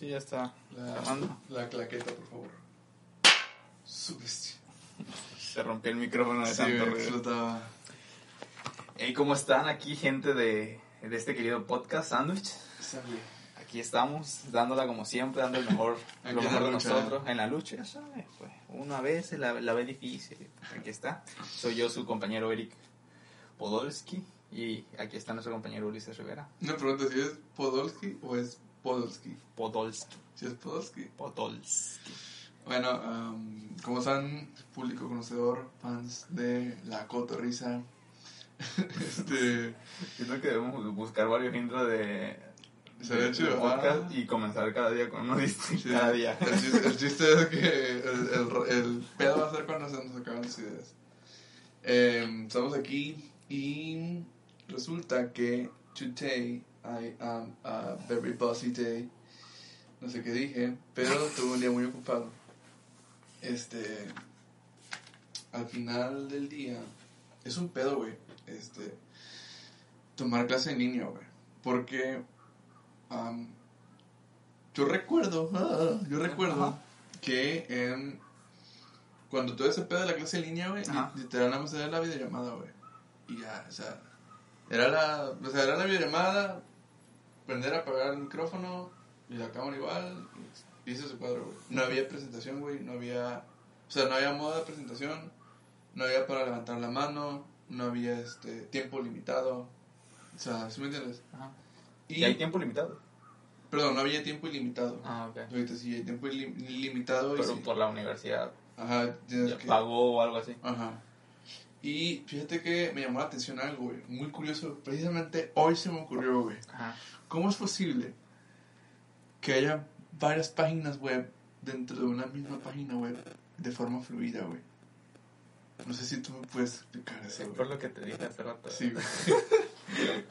Sí, ya está. La, la claqueta, por favor. Su bestia. Se rompió el micrófono de Sí, tanto ruido. Hey, ¿cómo están aquí, gente de, de este querido podcast, Sandwich? Aquí estamos, dándola como siempre, dando el mejor, lo mejor de nosotros. En la lucha, ya sabes, pues. Una vez la, la ve difícil. Aquí está. Soy yo, su compañero Eric Podolski. Y aquí está nuestro compañero Ulises Rivera. Una pregunta, si es Podolski o es Podolski. Podolski. Si es Podolski. Podolski. Bueno, am, como saben, público conocedor, fans de La Cotorrisa. este. Siento que debemos buscar varios intros de, Sería de- chido, de podcast ah. y comenzar cada día con uno distinto. sí, Cada día. El chiste, el chiste es que el, el, el pedo va a ser cuando se nos acaban las ideas. Em, estamos aquí y resulta que today I am a very busy day. No sé qué dije, pero tuve un día muy ocupado. Este. Al final del día. Es un pedo, güey. Este. Tomar clase en línea, güey. Porque. am, yo recuerdo. ah, yo recuerdo Ajá. que en. Cuando tuve ese pedo de la clase en línea, güey, literal nada más era la videollamada, güey. Y ya, o sea. Era la. O sea, era la videollamada. Prender, apagar el micrófono. Y la cámara igual. Y hice su cuadro, güey. No había presentación, güey. No había. O sea, no había modo de presentación. No había para levantar la mano. No había este tiempo limitado. O sea, ¿sí me entiendes? Ajá. Y, ¿Y hay tiempo limitado? Perdón, no había tiempo ilimitado. Ah, ok. Ahorita sí hay tiempo ilim- ilimitado. y Pero sí. por la universidad Ajá, ya que- pagó o algo así. Ajá. Y fíjate que me llamó la atención algo, güey. Muy curioso. Precisamente hoy se me ocurrió, güey. Ajá. ¿Cómo es posible que haya varias páginas web dentro de una misma página web de forma fluida, güey? No sé si tú me puedes explicar eso, Sí, güey. por lo que te dije hace rato. Sí, güey.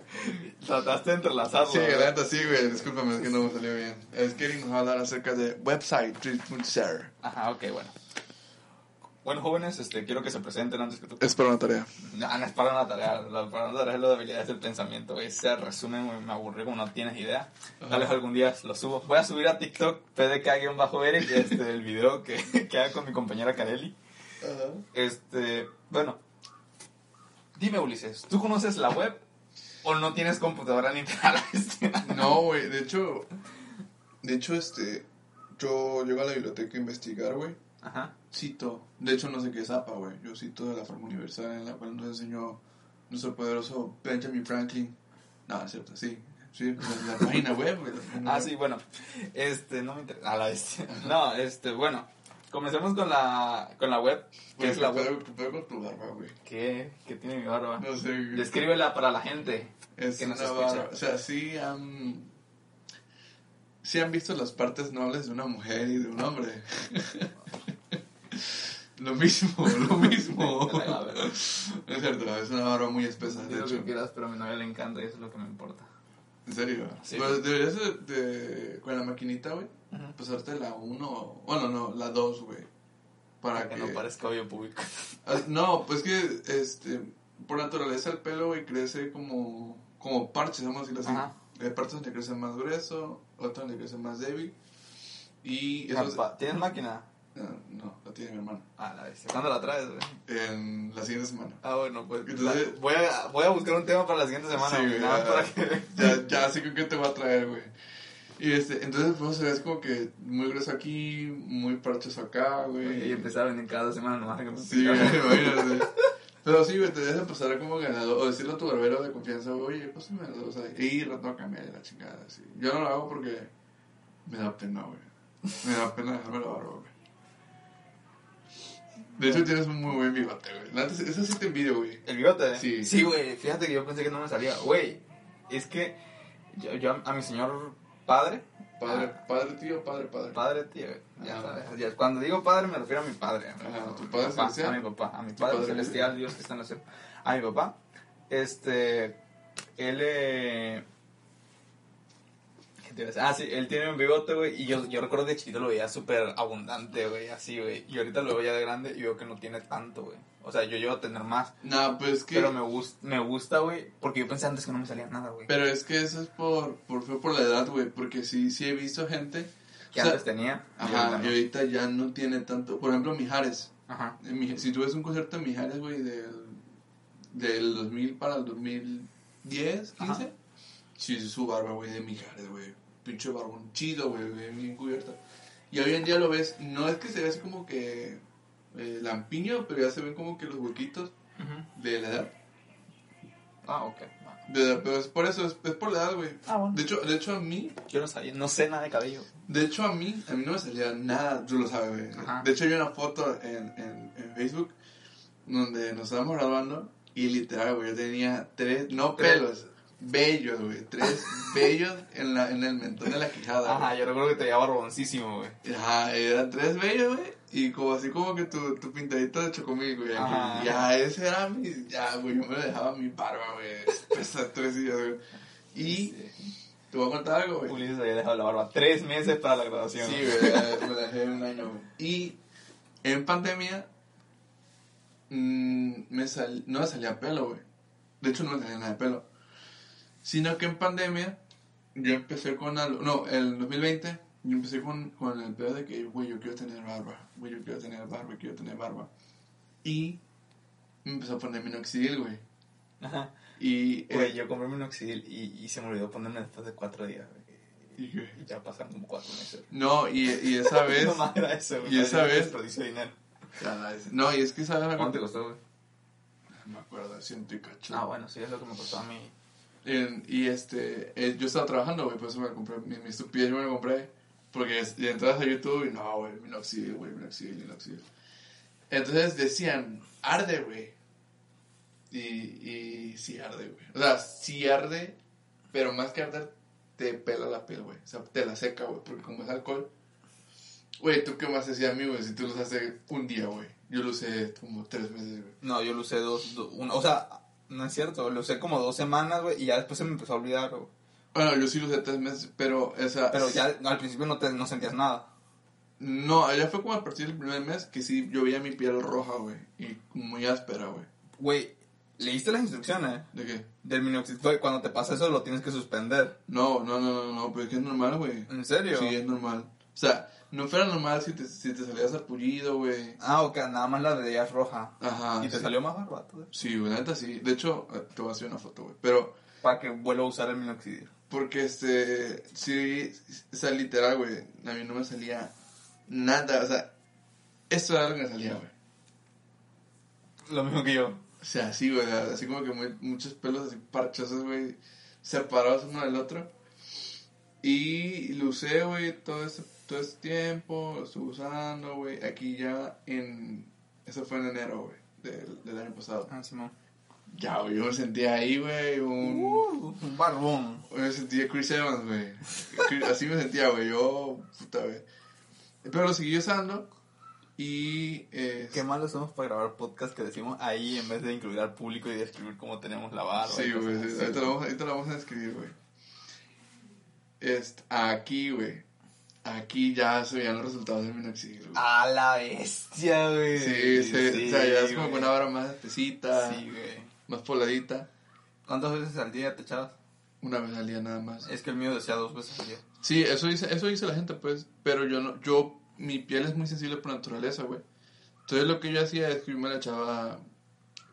Trataste de entrelazarlo. Sí, la neta sí, güey. Discúlpame, es que no me salió bien. Es que nos va a hablar acerca de website 3.0. Ajá, ok, bueno. Bueno, jóvenes, este, quiero que se presenten antes que tú. Es para una tarea. No, no es para una tarea. La, para una tarea es lo de habilidades del pensamiento. güey. Ese resumen me aburrió como no tienes idea. Ajá. Tal vez algún día lo subo. Voy a subir a TikTok PDK-Eric este, el video que, que haga con mi compañera Kareli. Ajá. Este, bueno. Dime, Ulises, ¿tú conoces la web o no tienes computadora ni Este, No, güey, de hecho, de hecho, este, yo llego a la biblioteca a investigar, güey, Ajá. Cito, de hecho no sé qué es APA, güey, yo cito de la forma universal en la cual nos enseñó nuestro poderoso Benjamin Franklin, no, es cierto, sí, sí, la, la página web, güey. Ah, sí, bueno. Este, no me interesa. A la vez. No, este, bueno. Comencemos con la, con la web. ¿Qué Güey, es la ¿qué web? pedo con tu barba, güey? ¿Qué, qué tiene mi barba? No sé. Descríbela para la gente. Es que nos una escucha. barba, o sea, sí han, sí han visto las partes nobles de una mujer y de un hombre. lo mismo, lo mismo. Es cierto, es una barba muy espesa, de lo hecho. que quieras, pero a mi novia le encanta y eso es lo que me importa. En serio. Sí. Pero deberías de, de- con la maquinita, güey, Ujú. pasarte la 1, bueno, no, la 2, güey. Para Para que que... no parezca obvio público. Ah, No, pues que, este, por naturaleza el pelo, güey, crece como, como parches, vamos a decirlo así. Ajá. Hay partes donde crece más grueso, otras donde crece más débil. Y eso es... ¿Tienes máquina? No, la tiene mi hermano. Ah, la vez. ¿Cuándo la traes, güey? En la siguiente semana. Ah, bueno, pues. Entonces- la- voy, a, voy a buscar un tema para la siguiente semana, Sí, güey, ya, para que. ya, ya sé que te voy a traer, güey. Y este, entonces pues se ve como que muy grueso aquí, muy parchoso acá, güey. Y empezar a venir cada dos semanas nomás que Sí, güey, imagínate. Pero sí, güey, te debes empezar como ganador, o decirle a tu barbero de confianza, oye, pásame las dos ahí. Y rato a cambiar la chingada, sí. Yo no lo hago porque me da pena, güey. Me da pena dejarme la barba, güey. De hecho, tienes un muy buen bigote, güey. Neta, Eso sí te envidio, güey. ¿El bigote? Sí. Sí, güey. Fíjate que yo pensé que no me salía. Güey, es que Yo, yo a mi señor padre, Padre, padre, tío, padre, padre. padre, tío, ya Ah. sabes. ya- cuando digo padre me refiero a mi padre. Ajá, ¿tu mi padre papá, celestial? A mi papá, a mi ¿Tu padre, padre celestial, Dios que está en la cielo. A mi papá, este, él, eh, ¿qué te iba a decir? Ah, sí, él tiene un bigote, güey, y yo, yo recuerdo de chiquito lo veía súper abundante, güey, así, güey, y ahorita lo veo ya de grande y veo que no tiene tanto, güey. O sea, yo llego a tener más, No, pues es que. pero me, gust, me gusta, güey, porque yo pensé antes que no me salía nada, güey. Pero es que eso es por, por, fue por la edad, güey. Porque sí, sí he visto gente. Que o sea, antes tenía. y Ajá, ahorita y ahorita ya no tiene tanto. Por ejemplo, Mijares. Ajá. Si tú ves un concierto de Mijares, güey, del, del 2000 para el 2010, 15, Ajá. Sí, su barba, güey, de Mijares, güey. Pinche barbón chido, güey, bien bien cubierta. Y hoy en día lo ves, no es que se ve así como que eh, lampiño, pero ya se ven como que los huequitos Ujú. de la edad. Ah, ok. De- pero es por eso, es, es por la edad, güey. Ah, bueno. De hecho, de hecho a mí, Yo no sabía, no sé nada de cabello. de hecho a mí, a mí no me salía nada, tú lo sabes, güey. De hecho hay una foto en, en, en Facebook donde nos estábamos graduando y literal, güey, yo tenía tres, no Tres. pelos, vellos, güey, tres vellos en, la, en el mentón de la quijada. Ajá, yo recuerdo que te veía barboncísimo, güey. Ajá, eran tres vellos, güey, y como así como que tu, tu pintadito de chocomil, güey. Ajá. Ya, ese era mi, ya, güey, yo me lo dejaba mi barba, güey, esas tres días, güey. Y te voy a contar algo, güey. Ulises había dejado la barba tres meses para la graduación. Sí, güey, me la dejé un año, güey. Y en pandemia mm, me sal, no me salía pelo, güey. De hecho, no me salía nada de pelo. Sino que en pandemia yo empecé con algo, no, el 2020 yo empecé con, con el pedo de que, güey, yo quiero tener barba, güey, yo quiero tener barba, quiero tener barba. Y me empezó a poner minoxidil, güey. Ajá. Y, eh, Güey, yo compré minoxidil y, y se me olvidó ponerme después de cuatro días, güey. ¿y ya pasaron como cuatro meses. no, y, y esa vez... No más era eso, güey. y esa vez- dinero. no, y es que esa vez... ¿Cuánto te costó, güey? No me acuerdo, ciento y cacho. Ah, bueno, sí, es lo que me costó a mí. En- y este, eh, yo estaba trabajando, güey, por eso me compré, mi, mi estupidez yo me lo compré. Porque entras a YouTube y no, güey, minoxidil, güey, minoxidil, minoxidil. Entonces decían, arde, güey. Y, y sí arde, güey. O sea, sí arde, pero más que arder, te pela la piel, güey. O sea, te la seca, güey, porque como es alcohol. Güey, ¿tú qué más hacías a mí, güey? Si tú lo usaste un día, güey. Yo lo usé como tres meses, güey. No, yo lo usé dos, do- uno, o sea, no es cierto, lo usé como dos semanas, güey, y ya después se me empezó a olvidar, güey. Bueno, yo sí lo usé tres meses, pero, o sea... Pero ya al principio no, te, no sentías nada. No, ya fue como a partir del primer mes que sí, yo veía mi piel roja, güey. Y muy áspera, güey. Güey, ¿leíste las instrucciones? ¿De qué? Del minoxidil, güey, cuando te pasa eso lo tienes que suspender. No, no, no, no, no, pero es que es normal, güey. ¿En serio? Sí, es normal. O sea, no fuera normal si te, si te salías apullido, güey. Ah, ok, nada más la veías roja. Ajá. y te sí. salió más barato, güey. Sí, güey, neta sí. De hecho, eh, te voy a hacer una foto, güey. Pero, Para que vuelva a usar el minoxidil. porque este, sí, o sea, literal, güey, a mí no me salía nada, o sea, esto era lo que me salía, güey. Lo mismo que yo. O sea, sí, güey, así como que muy- muchos pelos así parchosos, güey, separados uno del otro. Y lo usé, güey, todo este, todo este tiempo, lo estuve usando, güey. Aquí ya en... Eso fue en enero, güey, del, del año pasado. Ah, Simón. Ya, güey, yo me sentía ahí, güey, un... Uh, un barbón. Yo me sentía Chris Evans, güey. Así me sentía, güey, yo... Puta, güey. Pero lo seguí usando y... eh, Qué malo somos para grabar podcast que decimos ahí en vez de incluir al público y describir cómo tenemos la barba. Sí, güey, sí, ahorita, lo vamos, ahorita lo vamos a describir, güey. Este, aquí, güey. Aquí ya se veían los resultados del minoxidil. A la bestia, güey. sí, sí, o sea, ya es como una vara más espesita, Sí, güey. más poladita. ¿Cuántas veces al día te echabas? Una vez al día nada más. Es que el mío decía dos veces al día. Sí, eso dice, eso dice la gente, pues. Pero yo no, yo, mi piel es muy sensible por naturaleza, güey. Entonces lo que yo hacía es que yo me la echaba,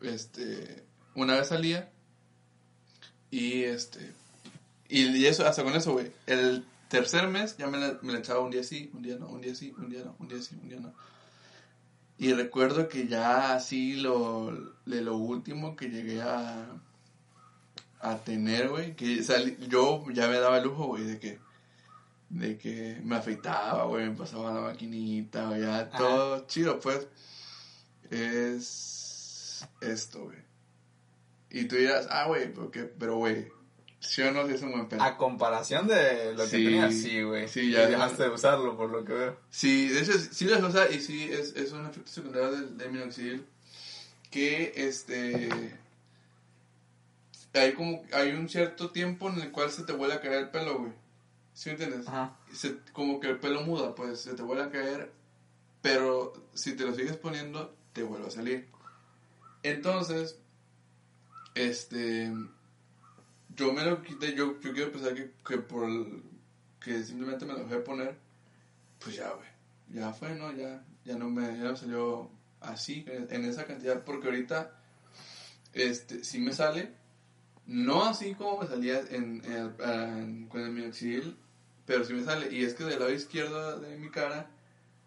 este, una vez al día. Y este, y, y eso, hasta con eso, güey. El tercer mes ya me la, me la echaba un día sí, un día no, un día sí, un día no, un día sí, un día no. Y recuerdo que ya así lo, de lo último que llegué a, a tener, güey, que salí- yo ya me daba el lujo, güey, de que, de que me afeitaba, güey, me pasaba la maquinita, güey, ya Ajá. todo chido, pues, es esto, güey. Y tú dirás, ah, güey, pero, güey, ¿Sí o no? Sí es un buen pelo. A comparación de lo que Sí, tenías, sí, güey. sí, ya- Y dejaste de usarlo, por lo que veo. Sí, de hecho, sí las usa y sí, es, es un efecto secundario del, del minoxidil que, este, hay como, hay un cierto tiempo en el cual se te vuelve a caer el pelo, güey. ¿Sí me entiendes? Ajá. Se- como que el pelo muda, pues, se te vuelve a caer, pero si te lo sigues poniendo, te vuelve a salir. Entonces, este, yo me lo quité, yo, yo quiero pensar que, que por que simplemente me lo dejé poner, pues ya, güey, ya fue, ¿no? Ya, ya no me, no salió así, en, esa cantidad, porque ahorita, este, sí me sale, no así como me salía en, en el- en- con el minoxidil, pero sí me sale, y es que del lado izquierdo de mi cara,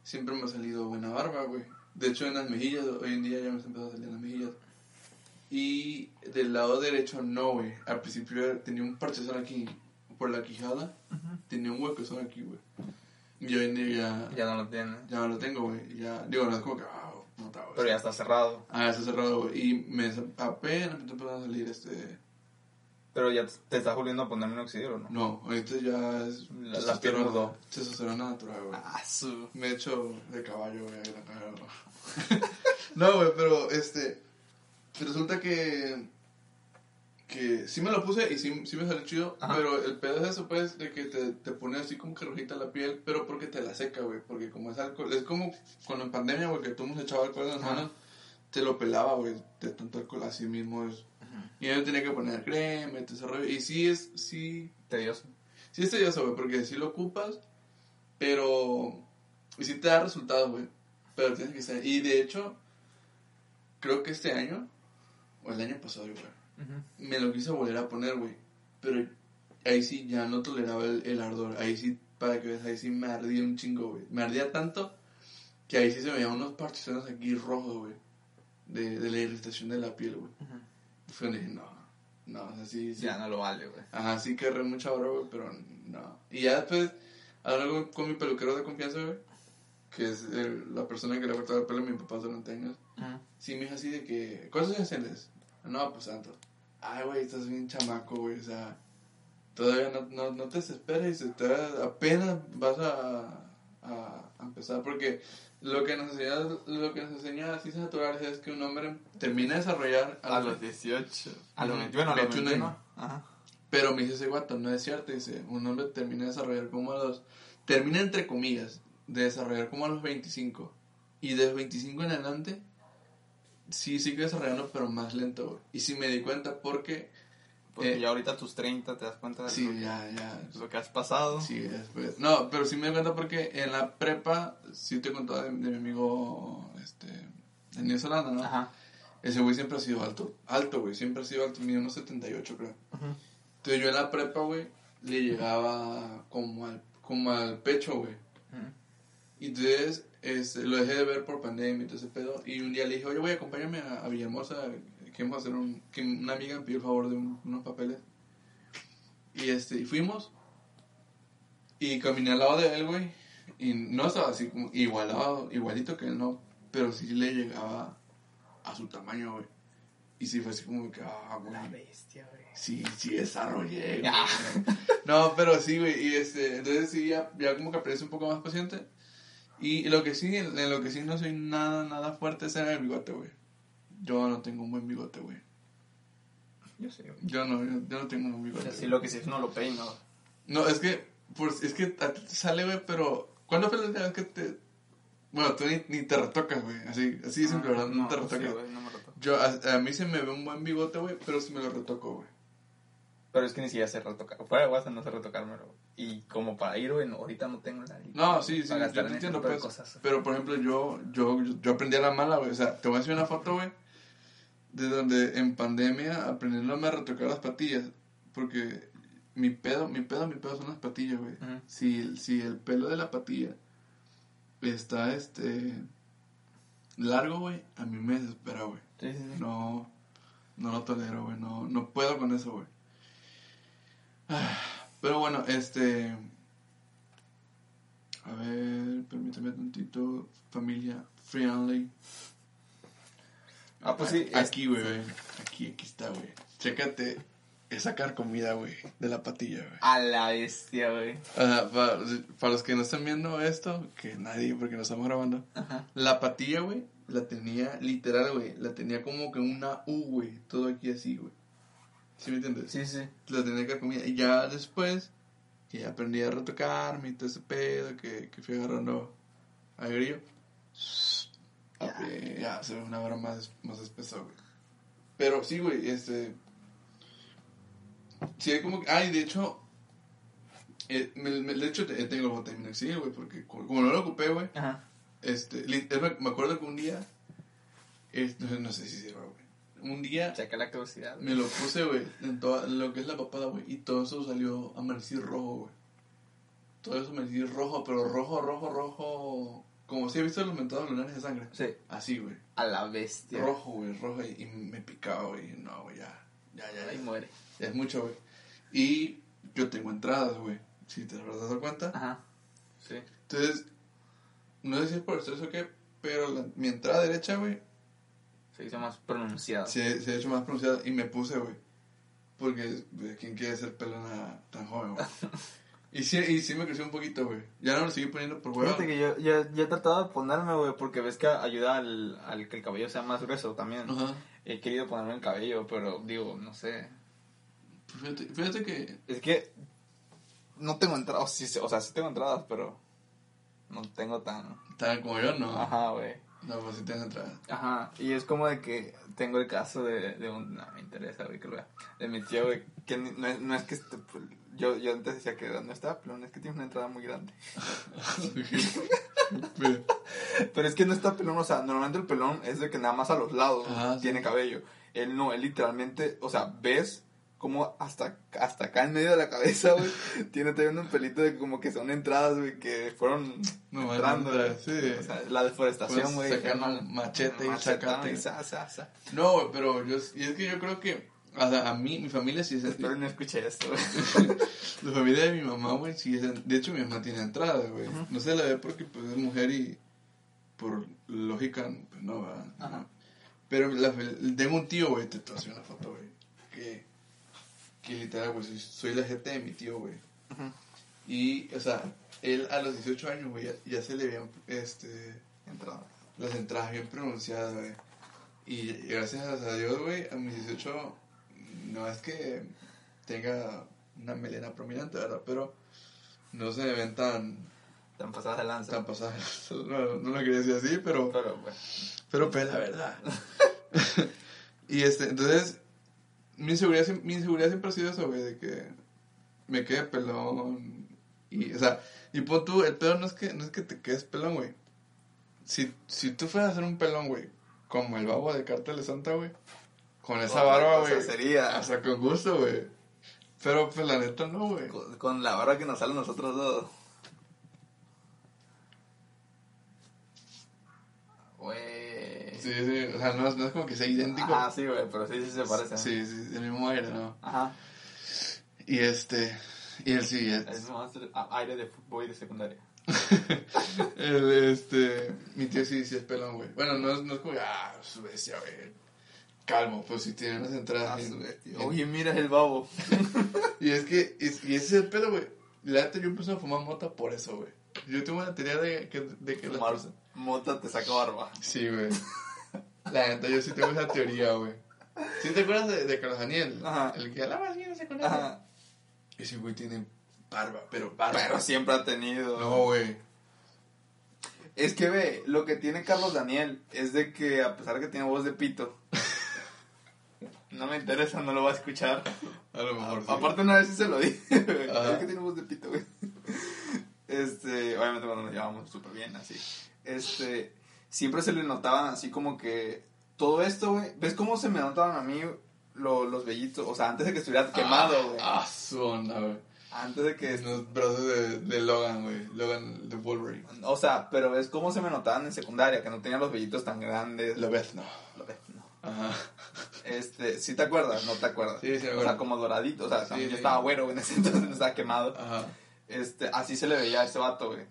siempre me ha salido buena barba, güey. De hecho, en las mejillas, hoy en día ya me está empezando a salir en las mejillas. Y del lado derecho no, güey. Al principio tenía un parchezón aquí por la quijada. Tenía un hueco aquí, güey. Y hoy en día ya, Ya no lo tienes. ya no lo tengo, güey. Ya, digo, no es como que, ah, puta, güey. Pero ya está cerrado. Ah, está cerrado, güey. Y me apenas me empezando a salir este... Pero ya te estás volviendo a poner minoxidil, ¿o no? No, ahorita ya es... La- la piel mudó. Testosterona natural, güey. Ah, su. Me he hecho de caballo, güey, la no, güey, pero este. Resulta que. Que sí me lo puse y sí, sí me salió chido. Ajá. Pero el pedo es eso, pues, de que te, te pone así como que rojita la piel, pero porque te la seca, güey. Porque como es alcohol. Es como cuando en pandemia, güey, que tú hemos echado alcohol en las Ajá. manos, te lo pelaba, güey, de tanto alcohol así mismo. Es, y yo tenía que poner crema y todo ese rollo. Y sí es. Sí, Tedioso. Sí es tedioso, güey, porque sí lo ocupas, pero... Y sí te da resultados, güey. Pero tienes que estar... Y de hecho, creo que este año, o el año pasado, güey, me lo quise volver a poner, güey. Pero ahí sí ya no toleraba el, el ardor. Ahí sí, para que veas, ahí sí me ardía un chingo, güey. Me ardía tanto que ahí sí se me veían unos particiones aquí rojos, güey. De, de la irritación de la piel, güey. Fue donde dije, no, no, o sea, sí, sí. Ya no lo vale, güey. Ajá, sí que agarré mucha barba, güey, pero no. Y ya después, hablando con mi peluquero de confianza, güey, que es el- la persona que le ha cortado el pelo a mi papá durante años, sí me dijo así de que, ¿cuántos años tienes? No, pues tanto. Ay, güey, estás bien chamaco, güey, o sea, todavía no, no, no te desesperes, apenas vas a, a, a empezar, porque lo que nos enseña, lo que nos enseña ciencias naturales es que un hombre termina de desarrollar A los 18. A los Ujú. 21, a los 21 21. años. Ajá. Pero me dice ese guato, no es cierto, dice, un hombre termina de desarrollar como a los, termina entre comillas, de desarrollar como a los 25. Y de 25 en adelante, sí sigue desarrollando, pero más lento, güey. Y sí me di cuenta porque, Porque Eh, ya ahorita a tus 30 te das cuenta de sí, lo, ya, ya, lo que has pasado. sí, después. No, pero sí me di cuenta porque en la prepa, sí te he contado de, de mi amigo, este, en New Zelanda, ¿no? Ajá. Ese güey siempre ha sido alto, alto, güey, siempre ha sido alto, mide unos 78, creo. Ujú. Entonces yo en la prepa, güey, le llegaba como al, como al pecho, güey. Entonces este, lo dejé de ver por pandemia y todo ese pedo. Y un día le dije, oye, voy, acompáñame a, a Villahermosa, que vamos a hacer un... Que una amiga me pidió el favor de un- unos papeles. Y este, y fuimos. Y caminé al lado de él, güey. Y no estaba así como igualado, igualito que él, no. Pero sí le llegaba a su tamaño, güey. Y sí fue así como que, ah, güey. La bestia, güey. Sí, sí desarrollé, güey. Ah. No, pero sí, güey, y este, entonces sí, ya, ya como que aprendí un poco más paciente. Y lo que sí, en lo que sí no soy nada, nada fuerte es en el bigote, güey. Yo no tengo un buen bigote, güey. Yo sé, güey. Yo no, yo, yo no tengo un O bigote. sea, sí, güey. lo que sí es no lo peino. No, es que, pues, es que a ti te sale, güey, pero... ¿Cuándo fue la última vez que te... Bueno, tú ni, ni te retocas, güey, así, así de simple, ¿verdad? No, te Ah, sí, retocas. güey, no me retoco. yo, a, a mí se me ve un buen bigote, güey, pero sí me lo retoco, güey. Pero es que ni siquiera sé retocar. Fuera de WhatsApp no sé retocármelo. Y como para ir, güey, no, ahorita no tengo la No, sí, sí, yo te entiendo, pues. cosas. Pero, por ejemplo, yo, yo, yo, aprendí a la mala, güey. O sea, te voy a enseñar una foto, güey, de donde en pandemia aprendiéndome a retocar las patillas. Porque mi pedo, mi pedo, mi pedo son las patillas, güey. Si, si el pelo de la patilla está, este, largo, güey, a mí me desespera, güey. Sí, sí, sí. No, no lo tolero, güey. No, no puedo con eso, güey. Pero bueno, este. A ver, permítame tantito. Familia friendly. Ah, pues sí. Aquí, güey. Aquí, aquí está, güey. Chécate es sacar comida, güey, de la patilla, güey. A la bestia, güey. Sea, para, para los que no están viendo esto, que nadie, porque no estamos grabando, Ajá. la patilla, güey, la tenía literal, güey, la tenía como que una U, güey, todo aquí así, güey. ¿Sí me entiendes? Sí, sí. La tenía que comida. Y ya después, que ya aprendí a retocarme y todo ese pedo, que, que fui agarrando agrio, Ya. ya, ya se ve una hora más, más espesa, güey. Pero sí, güey, este. Sí, hay como que. Ay, de hecho. eh, me- me- de hecho, te- tengo el Botaminoxil, güey, porque como, como no lo ocupé, güey. Este, me, me acuerdo que un día. eh, no, no sé si sirva, güey. Un día la caducidad. me lo puse, güey, en toda lo que es la papada, güey. Y todo eso salió amanecido rojo, güey. Todo eso amanecido rojo, pero rojo, rojo, rojo. Como si he visto los mentados lunares de sangre. Sí. Así, güey. A la bestia. Rojo, güey, rojo. Y, y me picaba, güey. No, güey, ya. Ya, ya, Ahí ya. muere. Ya es mucho, güey. Y yo tengo entradas, güey. Si te habrás dado cuenta. Ajá. Sí. Entonces, no sé si es por estrés o qué, pero la- mi entrada derecha, güey, Se hizo más pronunciado. se, se ha hecho más pronunciada y me puse, güey. Porque, ¿quién quiere ser pelona tan joven, güey? Y sí, y sí me creció un poquito, güey. Ya no lo seguí poniendo por huevo. Fíjate que yo, yo, yo he tratado de ponerme, güey, porque ves que ayuda al, al que el cabello sea más grueso también. Ajá. He querido ponerme el cabello, pero digo, no sé. Fíjate, fíjate que... Es que no tengo entradas, sí, o sea, sí tengo entradas, pero no tengo tan... Tan como yo, no. Ajá, güey. No, pues sí tienes entrada. Ajá, y es como de que tengo el caso de, de un... No, me interesa, güey, que lo vea. De mi tío, güey, que no, es, no es que... esté- yo, yo antes decía que no está pelón, es que tiene una entrada muy grande. Pero- es que no está pelón, o sea, normalmente el pelón es de que nada más a los lados Ajá, sí. tiene cabello. Él no, él literalmente, o sea, ves como hasta, hasta acá en medio de la cabeza, güey, tiene todavía un pelito de como que son entradas, güey, que fueron No, entrando, güey. sí. O sea, la deforestación, Pues, güey. sacar ya no- un machete y machetón sacarte. y sa, sa, sa. No, güey, pero yo... Y es que yo creo que... O sea, a mí, mi familia sí es... Espero no escuché esto, güey. La familia de mi mamá, güey, sí es... De hecho, mi mamá tiene entrada, güey. No se la ve porque, pues, es mujer y... Por lógica, pues, no. Ajá. Pero la, tengo un tío, güey, te hacer una foto, güey. Que... Que literal, güey, soy, soy la gente de mi tío, güey. Ujú. Y, o sea, él a los 18 años, güey, ya, ya se le veían, este... Entradas. Las entradas bien pronunciadas, güey. Y gracias a Dios, güey, a mis 18 no es que tenga una melena prominente, ¿verdad? Pero no se me ven tan, Tan pasadas de lanza. tan pasadas. No, no lo quería decir así, pero, Pero, güey. pero pues la verdad. y este, entonces, mi inseguridad, mi inseguridad siempre ha sido eso, güey, de que me quede pelón. Y, o sea, y pon tú, el pedo no es que, no es que te quedes pelón, güey. Si, si tú fueras a hacer un pelón, güey, como el babo de Cartel de Santa, güey, con esa barba, güey. sería. Hasta con gusto, güey. Pero pues la neta no, güey. Con, con la barba que nos sale a nosotros dos. Sí, sí, o sea, no, es- no es como que sea idéntico. Ah, sí, güey, pero sí, sí se parece. Sí, sí, el mismo aire, ¿no? Ajá. Y este, y el sí, Es más a- aire de fútbol y de secundaria. el, este, mi tío sí, sí es pelón, güey. Bueno, no es, no es como, ah, su bestia, güey. Calmo, pues si tiene unas entradas. Ah, bestia. bien- Oye, mira el babo. Y es que, es- y ese es el pedo, güey. La neta, yo empecé a fumar mota por eso, güey. Yo tengo una teoría de que, de que las Fumar personas- Mota te saca barba. Sí, güey. La neta, yo sí tengo esa teoría, güey. ¿Sí te acuerdas de, de Carlos Daniel? Ajá. El que hablaba así, no sé con él. Ajá. Ese güey tiene barba, pero barba. Pero siempre ha tenido. No, güey. Es que ve, lo que tiene Carlos Daniel es de que a pesar de que tiene voz de pito, no me interesa, no lo va a escuchar. A lo mejor sí. Aparte una vez sí se lo dije. Es que tiene voz de pito, güey. Este, obviamente cuando nos llevamos súper bien, así. Este, siempre se le notaban así como que todo esto, güey. ¿Ves cómo se me notaban a mí lo- los vellitos? O sea, antes de que estuviera quemado, güey. Ah, su onda, güey. Antes de que... Los brazos de, de Logan, güey. Logan de Wolverine. O sea, pero ves cómo se me notaban en secundaria, que no tenía los vellitos tan grandes. Lo ves, no. Lo ves, no. Ajá. Este, ¿sí te acuerdas? ¿No te acuerdas? Sí, sí O sea, como doradito, o sea, sí. yo estaba güero, güey, en ese entonces no estaba quemado. Ajá. Este, así se le veía a ese vato, güey.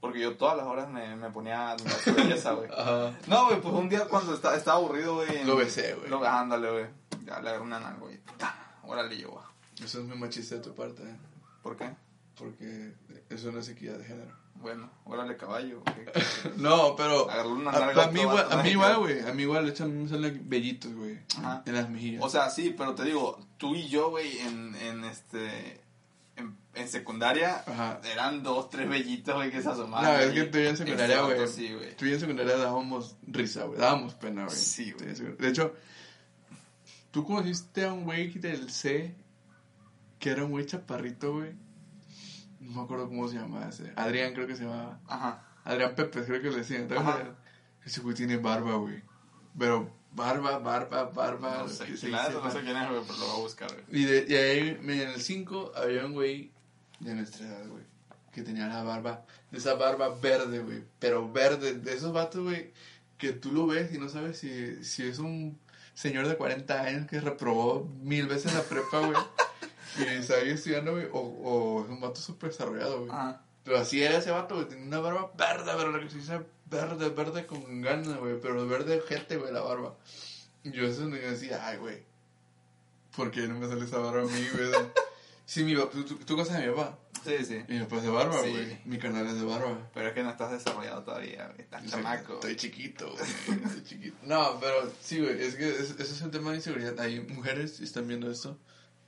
Porque yo todas las horas me, me ponía a admirar su belleza, güey. Ajá. No, güey, pues un día cuando está, estaba aburrido, güey. Lo besé, güey. Lo, ándale, güey. Ya le agarré una nalga, güey. Órale, yo, Eso es muy machista de tu parte, ¿eh? ¿Por qué? Porque eso no es equidad de género. Bueno, órale, caballo. no, pero. Agarró una a, nalga a mí todo igual, a mí igual, güey. A mí igual le echan salen bellitos, güey. Ajá. En las mejillas. O sea, sí, pero te digo, tú y yo, güey, en, en este. En, en secundaria Ajá. eran dos, tres bellitos, güey, que se asomaban. No, es ahí. que tú y yo en secundaria, güey. Sí. Tú y yo en secundaria dábamos risa, güey. Dábamos pena, güey. Sí, güey. De hecho, tú conociste a un güey del C que era un güey chaparrito, güey. No me acuerdo cómo se llamaba ese. Adrián creo que se llamaba. Ajá. Adrián Pepe, creo que le decían. Ese güey tiene barba, güey. Pero barba, barba, barba. No sé, que se nada, no sé quién es, güey, pero lo voy a buscar, güey. y, de, y ahí en el 5 había un güey de nuestra edad, güey, que tenía la barba, esa barba verde, güey, pero verde, de esos vatos, güey, que tú lo ves y no sabes si, si es un señor de 40 años que reprobó mil veces la prepa, güey, y está ahí estudiando, güey, o, o es un vato súper desarrollado, güey. Ajá. Pero así era ese vato, güey, tenía una barba verde, pero lo que se dice verde, verde con ganas, güey, pero verde gente, güey, la barba. Y yo eso yo decía, ay, güey, ¿por qué no me sale esa barba a mí, güey? Sí, mi papá, ¿tú, tú, tú conoces a mi papá? Sí, sí. Mi papá es de barba, Sí. güey. Mi canal es de barba. Pero es que no estás desarrollado todavía, güey. Estás chamaco. Estoy chiquito, güey. Estoy chiquito. No, pero sí, güey. Es que es- eso es un tema de inseguridad. Hay mujeres que están viendo esto.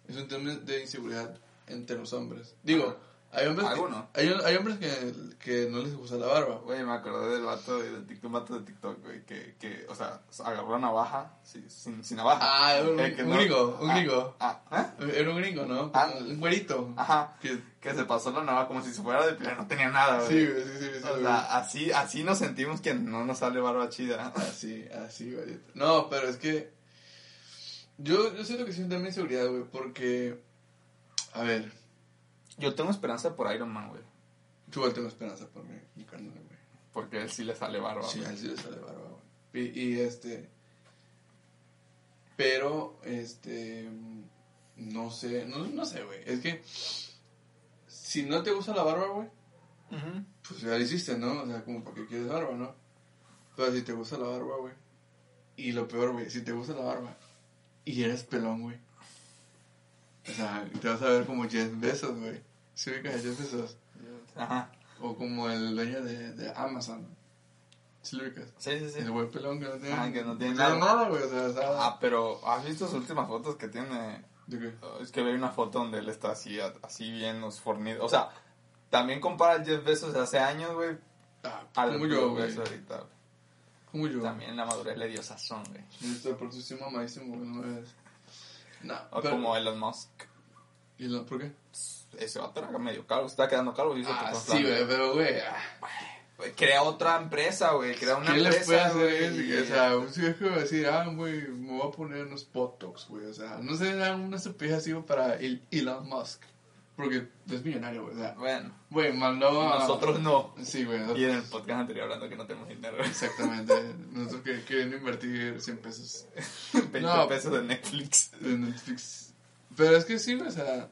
Es un tema de inseguridad entre los hombres. Digo, hay hombres, que, Algunos. hay, hay hombres que, que no les gusta la barba. Güey, me acordé del vato de, de TikTok, vato de TikTok, güey, que, que, o sea, agarró una navaja, sí, sin, sin navaja. Ah, un, Eh, que un no- gringo, un ah, gringo. Ah, ¿eh? Era un gringo, ¿no? Ah. Un güerito. Ajá. Que, Que se pasó la navaja como si se fuera de piel, no tenía nada, güey. sí, güey, sí, sí, sí. O sea, así, así nos sentimos que no nos sale barba chida. Así, así, güey. No, pero es que. Yo, yo siento que tema de inseguridad, güey, porque. A ver, Yo tengo esperanza por Iron Man, güey. yo tengo esperanza por mi, mi carnal, güey. Porque él sí le sale barba. Sí, güey. él sí le sale barba, güey. Y, y este. Pero, este. No sé, no, no sé, güey. Es que. Si no te gusta la barba, güey, pues ya la hiciste, ¿no? O sea, como para qué quieres barba, ¿no? Pero si te gusta la barba, güey. Y lo peor, güey, si te gusta la barba y eres pelón, güey. O sea, te vas a ver como Jeff Bezos, güey. ¿Sí a Jeff Bezos? Ajá. O como el dueño de, de Amazon. ¿Sí lo ubicas? Sí, sí, sí. El güey pelón que no tiene... Ah, que no tiene nada. nada. güey. O sea, está... Ah, pero ¿has visto sus últimas fotos que tiene? ¿De qué? Es que ve una foto donde él está así, así bien los fornidos. O sea, también compara al Jeff Bezos de hace años, güey, Ah, como yo, güey. Ahorita. Como yo. También la madurez le dio sazón, güey. Yo estoy por estoy mamadísimo, güey. No es... No, O pero- como Elon Musk. ¿Y lo- ¿Por qué? Ese vato era medio calvo, está quedando calvo. y Ah, sí, güey, pero, güey... ah. Güey, Crea otra empresa, güey. Crea una ¿Qué le empresa. puede hacer? O sea, un viejo va a decir, ah, güey, me voy a poner unos botox, güey. O sea, no sé, era una estupidez así para el Elon Musk. Porque es millonario, güey. O sea, Bueno, güey, mandó a... nosotros no. Sí, güey. Y en el podcast anterior hablando que no tenemos dinero. Exactamente. Nosotros que queriendo invertir 100 pesos 20 No. pesos de Netflix. en Netflix. Pero es que sí, güey, o sea,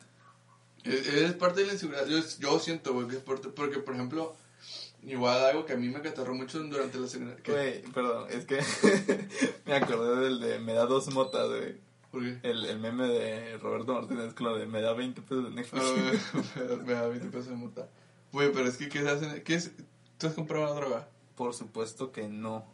es, es parte de la inseguridad. Yo, yo siento, güey, que es parte, porque, por ejemplo, igual algo que a mí me catarró mucho durante la seguridad. Güey, perdón, es que me acordé del de me da dos motas, güey. ¿Por qué? El, el meme de Roberto Martínez con lo de me da 20 pesos de Netflix. Ah, güey, me da 20 pesos de multa. Güey, pero es que, ¿qué se hacen? ¿Qué es? ¿Tú has comprado la droga? Por supuesto que no.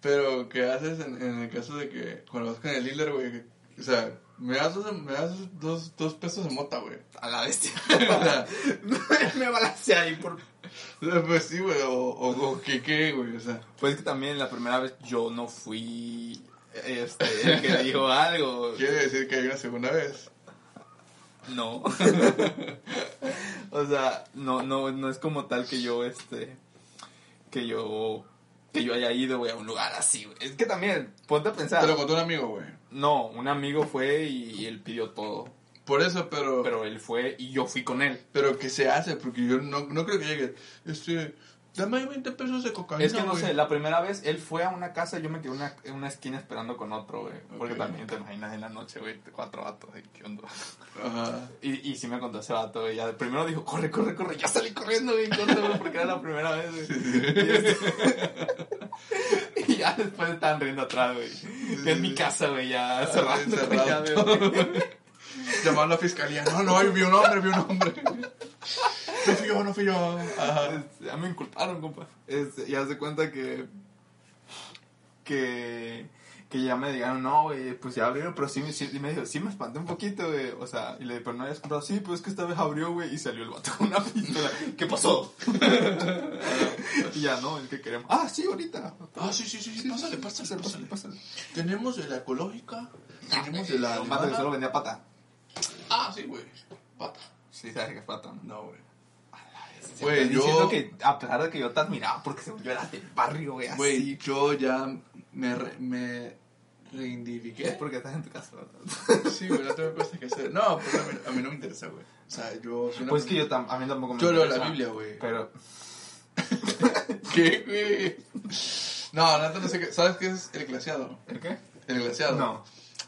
Pero, ¿qué haces en, en el caso de que cuando vas con el dealer, güey? O sea, me das, dos, me das dos, dos pesos de mota, güey. A la bestia. O sea, me balancé ahí por... pues sí, güey, o, o, o ¿qué, qué, güey? O sea, Pues que también la primera vez yo no fui este, el que dijo algo. quiere decir que hay una segunda vez. No. o sea, no, no, no es como tal que yo, este, que yo, que yo haya ido, güey, a un lugar así, güey. Es que también, ponte a pensar. Te lo contó un amigo, güey. No, un amigo fue y él pidió todo. Por eso, pero, pero... Pero él fue y yo fui con él. ¿qué se hace? Porque yo no, no creo que llegue. Este, dame ahí 20 pesos de cocaína, Es que no sé, la primera vez él fue a una casa y yo me quedé en una, en una esquina esperando con otro, güey. Porque también te imaginas en la noche, güey, cuatro vatos, güey, ¿qué onda? Ajá. Y, y sí me contó ese vato, güey. Primero dijo, corre, corre, corre. Ya salí corriendo, güey, porque era la primera vez, güey. Y, este- y ya después estaban riendo atrás, güey. En mi casa, güey, ya cerrando, cerrado ya, güey. llamando a la fiscalía. No, no, vi un hombre, vi un hombre. No fui yo, no fui yo. Ajá. Ya me inculparon, compa. Este, y haz de cuenta que. Que. Que ya me dijeron, no, güey, pues ya abrieron, pero sí, y me dijo, sí me espanté un poquito, güey. O sea, y le dije, pero no habías comprado, sí, pues es que esta vez abrió, güey, y salió el vato con una pistola. ¿Qué pasó? y ya, no, el que queremos. Ah, sí, ahorita. Ah, sí, sí, sí, sí, pásale, pásale, Pásale, pásale. pásale. Tenemos de la ecológica, tenemos de la Un vato que solo vendía pata. Ah, sí, güey. Pata. Sí, sabes que es pata, ¿no? No, güey. Güey, yo- diciendo que a pesar de que yo te admiraba porque según yo eras del barrio, güey, así. Güey, yo ya me, re- me reivindiqué. Es porque estás en tu casa, ¿verdad? Sí, güey, no tengo cosas que hacer. No, pues a mí, a mí no me interesa, güey. O sea, yo soy una Pues que yo tam- a mí tampoco me Yo leo interesa, la Biblia, güey. Pero, ¿Qué, güey? No, neta no sé qué. ¿Sabes qué es el glaciado? ¿el qué? El glaciado. No.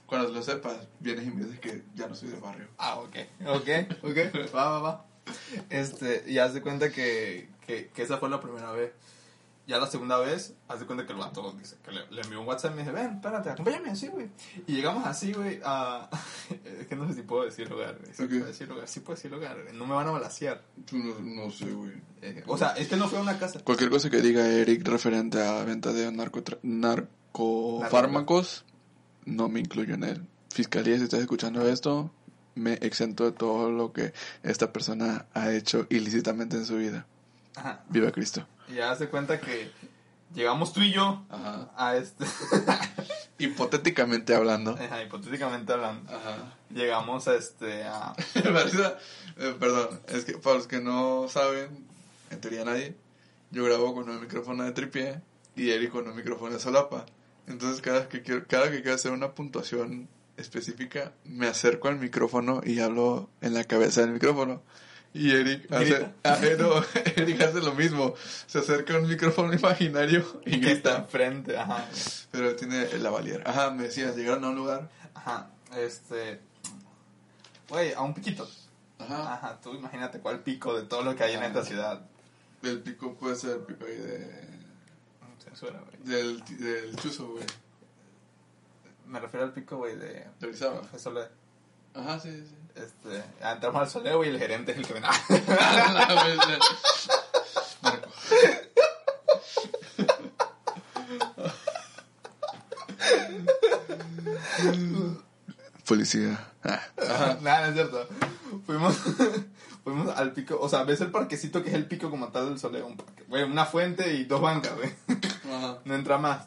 Cuando lo sepas, vienes y me dices que ya no soy de barrio. Ah, ok. Ok, ok. Va, va, va. Este, y haz de cuenta que, que, que esa fue la primera vez. Ya la segunda vez, haz de cuenta que el vato dice que le, le envió un WhatsApp y me dice, ven, espérate, acompáñame así, güey. Y llegamos así, güey, a... Es que no sé si puedo decir lugar, güey. Sí Ok. puedo decir lugar, sí puedo decir lugar. No me van a balasear. No, no sé, güey. Eh, o sea, es que no fue a una casa. Cualquier cosa que diga Eric referente a venta de narcotra- narcofármacos, no me incluyo en él. Fiscalía, si estás escuchando esto, me exento de todo lo que esta persona ha hecho ilícitamente en su vida. Ajá. Viva Cristo. Y ya de cuenta que llegamos tú y yo Ajá. a este... Hipotéticamente hablando. Ajá, hipotéticamente hablando. Ajá. Llegamos a este... A, eh, perdón, es que para los que no saben, en teoría nadie, yo grabo con un micrófono de tripié y Eric con un micrófono de solapa. Entonces cada que quiero, cada que quiero hacer una puntuación específica, me acerco al micrófono y hablo en la cabeza del micrófono. Y Eric hace, ah, eh, no, Eric hace lo mismo. Se acerca a un micrófono imaginario y que está enfrente, ajá. Pero tiene la valiera. Ajá, me decías, llegaron a un lugar. Ajá, este... Güey, a un piquito. Ajá. Ajá, tú imagínate cuál pico de todo lo que hay en esta ciudad. El pico puede ser el pico ahí de... Censura, güey. Del, del chuzo, güey. Me refiero al pico, güey, de... De Orizaba. Soledad. Ajá, sí, sí. Este, ah, entramos al soleo y el gerente es el que Marco. Policía. Ah. Ajá, nada, no es cierto. Fuimos, fuimos al pico, o sea, ves el parquecito que es el pico como tal del soleo. Un parque, güey, una fuente y dos bancas, güey. Ajá. No entra más.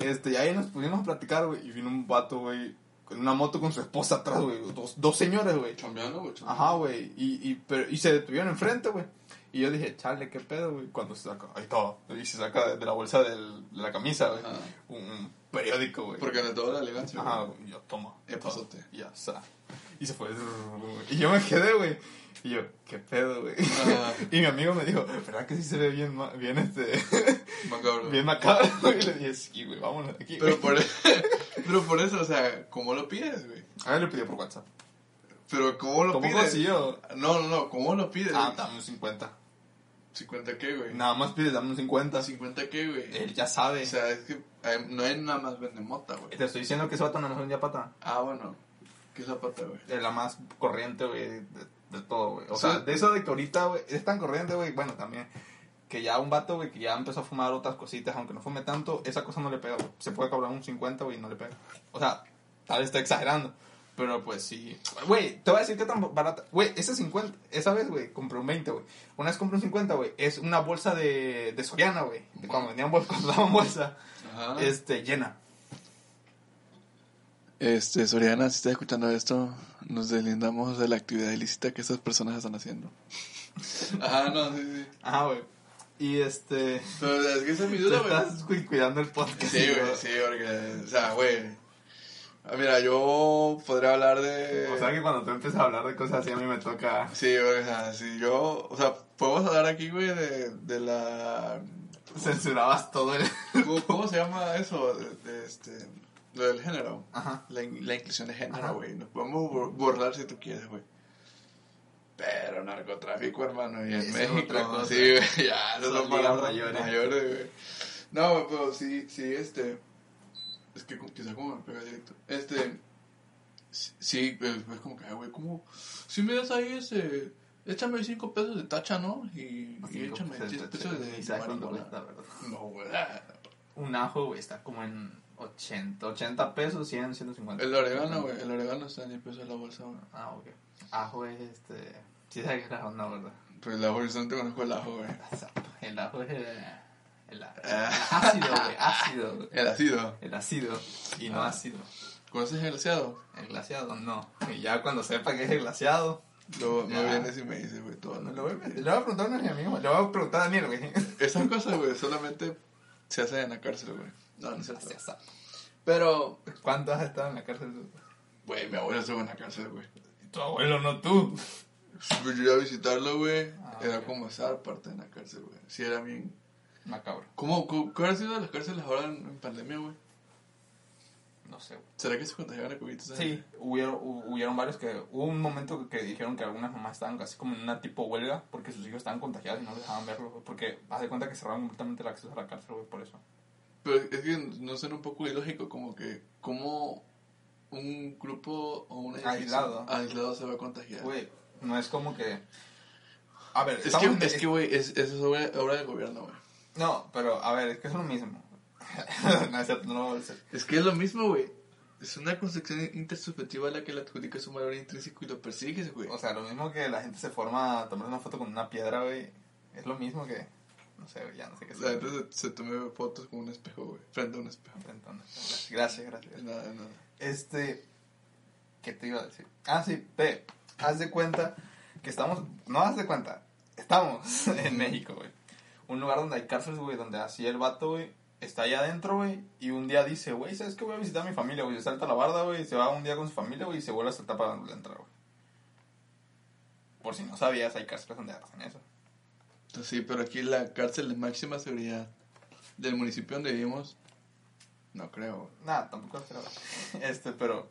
Este, y ahí nos pusimos a platicar, güey, y vino un vato, güey, con una moto con su esposa atrás, güey. Dos, dos señores, güey. Chambeando, güey. Ajá, güey. Y, y, pero, y se detuvieron enfrente, güey. Y yo dije, chale, ¿qué pedo, güey? Cuando se saca, ahí está. Y se saca de, la bolsa del, de la camisa, güey. Un, un periódico, güey. Porque de toda la elegancia. Ajá, güey. Yo, toma. Pasote. Ya está. Y se fue. Y yo me quedé, güey. Y yo, ¿qué pedo, güey? Y mi amigo me dijo, ¿verdad que sí se ve bien, bien este, Macabro. bien macabro? Y le dije, sí, güey, vámonos de aquí. Pero güey". por, pero por eso, o sea, ¿cómo lo pides, güey? A ver, le pidió por WhatsApp. Pero ¿cómo lo ¿Cómo pides? consiguió? No, no, no, ¿cómo lo pides? Ah, dame un 50. ¿50 qué, güey? Nada más pides, dame un 50. ¿50 qué, güey? Él ya sabe. O sea, es que eh, no hay nada más vende mota, güey. Te estoy diciendo que ese vato no es un pata. Ah, bueno. ¿Qué zapata, güey? Es la más corriente, güey, de, todo, güey. O Sí. sea, de eso de que ahorita, güey, es tan corriente, güey, bueno, también. Que ya un vato, güey, que ya empezó a fumar otras cositas, aunque no fume tanto, esa cosa no le pega, güey. Se puede cobrar un 50, güey, y no le pega. O sea, tal vez está exagerando. Pero pues sí. Güey, te voy a decir que tan barata. Güey, ese 50, esa vez, güey, compré un 20, güey. Una vez compré un 50, güey. Es una bolsa de, de Soriana, güey. De Cuando vendían bolsa, cuando daban bolsa, Ajá. este, llena. Este, Soriana, si estás escuchando esto, nos deslindamos de la actividad ilícita que estas personas están haciendo. Ajá, no, sí, sí. Ajá, güey. Y este. Pero es que esa es mi duda, güey. estás cuidando el podcast. Sí, güey, sí, porque, o sea, güey. Ah, Mira, yo podría hablar de... O sea que cuando tú empiezas a hablar de cosas así, a mí me toca. Sí, güey, o sea, si yo, o sea, podemos hablar aquí, güey, de, de la... Censurabas todo el. ¿Cómo, cómo se llama eso? De, de este, lo del género. Ajá. La, in- la inclusión de género, güey. Nos podemos bur- burlar si tú quieres, güey. Pero narcotráfico, hermano, y en Esa es México, cosa. sí, güey, ya, no Son palabras mayores. mayores, güey. No, pero sí, sí, este, es que como- quizá como me pega directo. Este, Sí, pues, es como que, güey, ¿cómo? Si me das ahí ese, échame 5 pesos de tacha, ¿no? Y, y Cinco échame pesos 10 de pesos de, sabes cuánto marihuana. No, güey. ah. Un ajo, güey, está como en 80, 80 pesos, 100, 150. El orégano, güey, el orégano está en 10 pesos la bolsa, güey. Ah, ok. Ajo es este. Sí, sabes que es ajo, no, ¿verdad? Pues la bolsa no te conozco el ajo, güey. El ajo es. eh, El, Ah. el ácido, güey, ácido. güey. El ácido. El ácido y no Ah. ácido. ¿Conoces el glaseado? El glaseado, no. Y ya cuando sepa que es el glaseado, Luego me vienes y me dices, güey, todo. le voy, a- le voy a preguntar a mi amigo, le voy a preguntar a Daniel, güey. Esas cosas, güey, solamente se hacen en la cárcel, güey. No, no es cierto. Sabe. Pero, ¿Cuánto has estado en la cárcel tú? güey, mi abuelo estuvo en la cárcel, güey. Tu abuelo, no tú. Pues yo iba a visitarlo, güey. Ah, era como estar parte de la cárcel, güey. Sí, era bien. Macabro. ¿Cómo, cómo, ¿Cuál ha sido las cárceles ahora en, en pandemia, güey? No sé, güey. ¿Será que se contagiaban de COVID? Sí, gente? hubieron, hu- hubieron varios que... Hubo un momento que dijeron que algunas mamás estaban casi como en una tipo huelga porque sus hijos estaban contagiados y no les dejaban verlos, güey, porque haz de cuenta que cerraron completamente el acceso a la cárcel, güey, por eso. Pero es que no suena un poco ilógico, como que, ¿cómo un grupo o un Aislado. aislado se va a contagiar? Güey, no es como que... A ver, Es que, es que, güey, es, eso es obra, obra del gobierno, güey. No, pero a ver, es que es lo mismo. no, es cierto, no lo voy a decir. Es que es lo mismo, güey. Es una construcción intersubjetiva a la que le adjudicas un valor intrínseco y lo persigues, güey. O sea, lo mismo que la gente se forma a tomar una foto con una piedra, güey. Es lo mismo que... No sé, güey, ya no sé qué La decir. gente se, se tome fotos con un espejo, güey. Frente a un espejo. Entonces, Gracias, gracias. Nada, nada. Este... ¿Qué te iba a decir? Ah, sí, ve. Haz de cuenta que estamos... No haz de cuenta. Estamos en México, güey. Un lugar donde hay cárceles, güey, donde así el vato, güey, está allá adentro, güey, y un día dice, güey, ¿sabes qué? Voy a visitar a mi familia, güey. Se salta la barda, güey, se va un día con su familia, güey, y se vuelve a saltar para entrar, güey. Por si no sabías, hay cárceles donde hacen eso. Sí, pero aquí la cárcel de máxima seguridad del municipio donde vivimos, no creo. Nada, tampoco creo. Este, pero...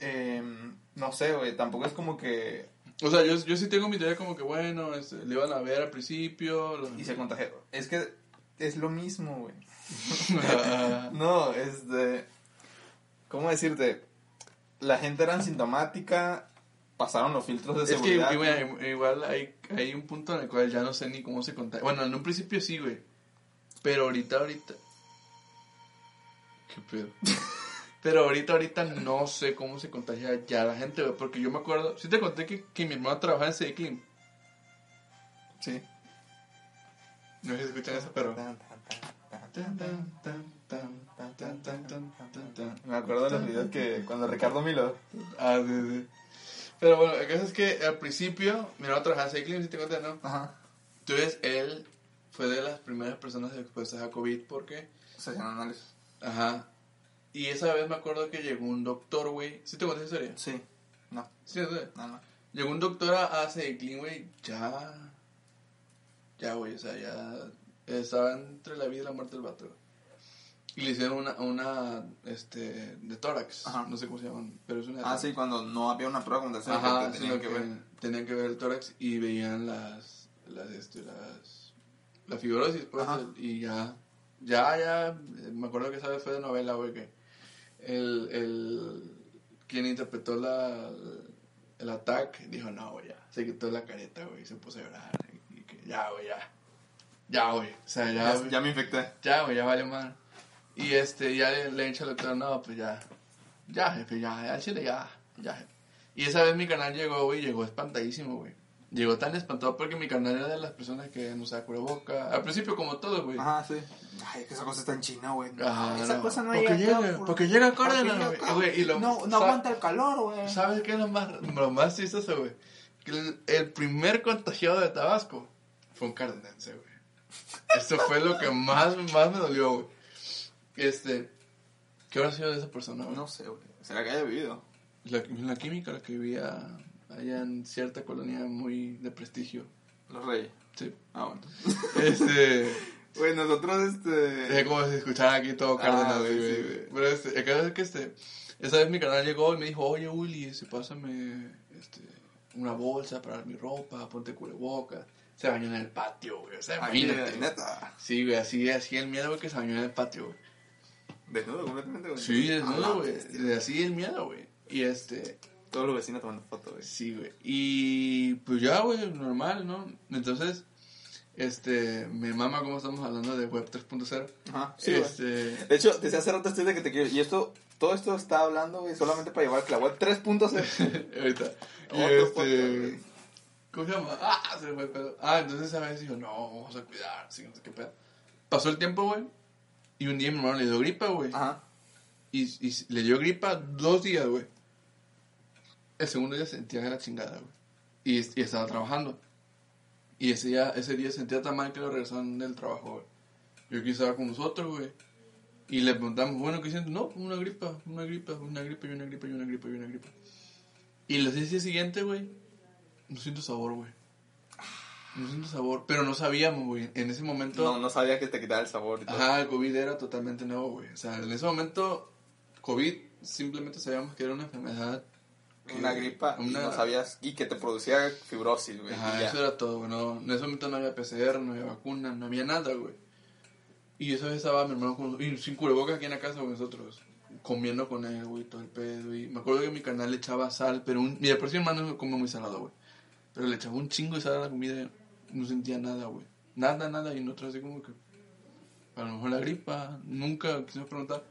em, no sé, güey, tampoco es como que... O sea, yo, yo sí tengo mi teoría como que, bueno, este, le iban a ver al principio. Y se contagió. Es que es lo mismo, güey. No, este. ¿Cómo decirte? La gente era asintomática, pasaron los filtros de seguridad. Es que, güey, igual hay, hay un punto en el cual ya no sé ni cómo se contagia. Bueno, en un principio sí, güey. Pero ahorita, ahorita. Qué pedo. Pero ahorita, ahorita no sé cómo se contagia ya la gente, güey. Porque yo me acuerdo. Sí te conté que, mi hermano trabajaba en Cediclim. Sí. No sé si escuchan eso, pero. Me acuerdo de los videos que cuando Ricardo Milo. Ah, sí, sí. Pero bueno, el caso es que al principio, mi hermano trabajaba en Cediclim, si te conté, ¿no? Ajá. Entonces, él fue de las primeras personas expuestas a COVID porque... Sesión análisis. Ajá. Y esa vez me acuerdo que llegó un doctor, güey. ¿Sí te conté esa historia? Sí. No, Sí, no sé. no, no. Llegó un doctor a Cediclim, güey, ya... Ya, güey, o sea, ya... Estaba entre la vida y la muerte del vato. güey. Y le hicieron una, una, este, de tórax. Ajá. No sé cómo se llaman, pero es una de Ah, sí, cuando no había una prueba como Ajá, que tenían que que ver. tenían que ver el tórax y veían las, las, este, las, la fibrosis, pues, y ya, ya, ya, me acuerdo que esa vez fue de novela, güey, que el, el, quien interpretó la, el ataque dijo, no, güey, ya, se quitó la careta, güey, y se puso a llorar, y, que, ya, güey, ya, ya, güey, o sea, ya, Ya, ya me infecté. ya, güey, ya vale mal. Y este, ya le, le he dicho al doctor, no, pues ya, ya, jefe, ya, ya, chile, ya, ya, jefe. Y esa vez mi canal llegó, güey, llegó espantadísimo, güey. Llegó tan espantado porque mi canal era de las personas que no usaba boca. Al principio, como todo, güey. Ajá, sí. Ay, que esa cosa está en China, güey. Ajá, esa no. cosa no Porque llega acá, por- porque llega llega güey. no, no aguanta el calor, güey. ¿Sabes qué es lo más, lo más chistoso, güey? Que el, el primer contagiado de Tabasco fue un cardenense, güey. Eso fue lo que más, más me dolió, güey. Este, ¿qué habrá sido de esa persona, güey? No sé, güey. ¿Será que haya vivido? La, la química, la que vivía allá en cierta colonia muy de prestigio. Los reyes. Sí. Ah, bueno. Este, Güey, nosotros, este... es como si escuchara aquí todo Cárdenas, Ah, sí, güey, sí. güey. Pero este, el caso es que este, esa vez mi canal llegó y me dijo, oye, Willy, si pásame, este, una bolsa para mi ropa, ponte cubrebocas. Se bañó en el patio, güey, o sea, imagínate. neta. Sí, güey, así, así el miedo, güey, que se bañó en el patio, güey. Desnudo completamente, güey. Sí, desnudo, güey. así el miedo, güey. Y este, Todos los vecinos tomando fotos, güey. sí, güey. Y pues ya, güey, normal, ¿no? Entonces, este, mi mamá, como estamos hablando de Web 3.0, Ajá, sí, este, De hecho, desde hace rato estoy de que te quiero. Y esto, todo esto está hablando, güey, solamente para llevar que la web 3.0. ahorita, y este. ¿cómo se llama? Ah, se me fue el pedo. Ah, entonces a veces dijo, no, vamos a cuidar, así, no sé qué pedo. Pasó el tiempo, güey, y un día mi hermano le dio gripa, güey. Ajá. Y, y le dio gripa dos días, güey. El segundo día sentía era chingada, güey. Y, y estaba trabajando. Y ese día, ese día sentía tan mal que lo regresaron del trabajo, güey. Yo estaba con nosotros, güey. Y le preguntamos, bueno, ¿qué sientes? No, una gripa, una gripa, una gripa y una gripa y una gripa y una gripa. Y los días siguientes, güey, no siento sabor, güey. No siento sabor. Pero no sabíamos, güey. En ese momento... No, no sabía que te quitaba el sabor y todo. Ajá, el COVID era totalmente nuevo, güey. O sea, en ese momento, COVID simplemente sabíamos que era una enfermedad. que- Una gripa y una- no sabías. Y que te producía fibrosis, güey. y Ajá, eso era todo, güey. No, en ese momento no había PCR, no había vacuna, no había nada, güey. Y esa vez estaba mi hermano con, y sin cubrebocas aquí en la casa, güey, nosotros. Comiendo con él, güey, todo el pedo. Y me acuerdo que mi canal le echaba sal, pero un. Y de por sí mi hermano no come muy salado, güey. Pero le echaba un chingo de sal a la comida y no sentía nada, güey. Nada, nada. Y nosotros así como que. A lo mejor la gripa, nunca quisimos preguntar.